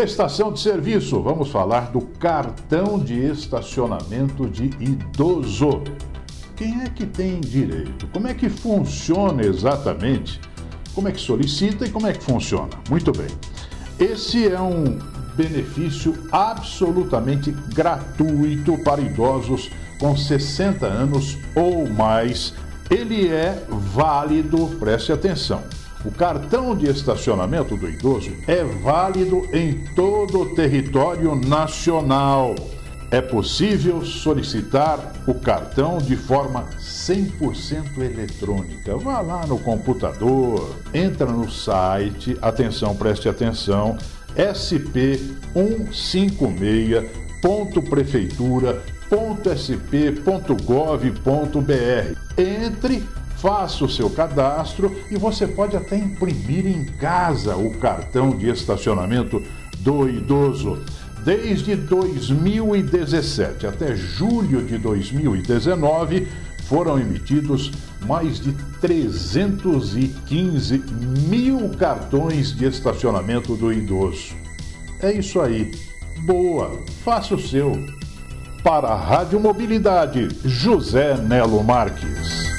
Prestação de serviço. Vamos falar do cartão de estacionamento de idoso. Quem é que tem direito? Como é que funciona exatamente? Como é que solicita e como é que funciona? Muito bem. Esse é um benefício absolutamente gratuito para idosos com 60 anos ou mais. Ele é válido, preste atenção o cartão de estacionamento do idoso é válido em todo o território nacional. É possível solicitar o cartão de forma 100% eletrônica. Vá lá no computador, entra no site, atenção, preste atenção, sp156.prefeitura.sp.gov.br. Entre Faça o seu cadastro e você pode até imprimir em casa o cartão de estacionamento do idoso. Desde 2017 até julho de 2019, foram emitidos mais de 315 mil cartões de estacionamento do idoso. É isso aí. Boa, faça o seu. Para a Rádio Mobilidade, José Nelo Marques.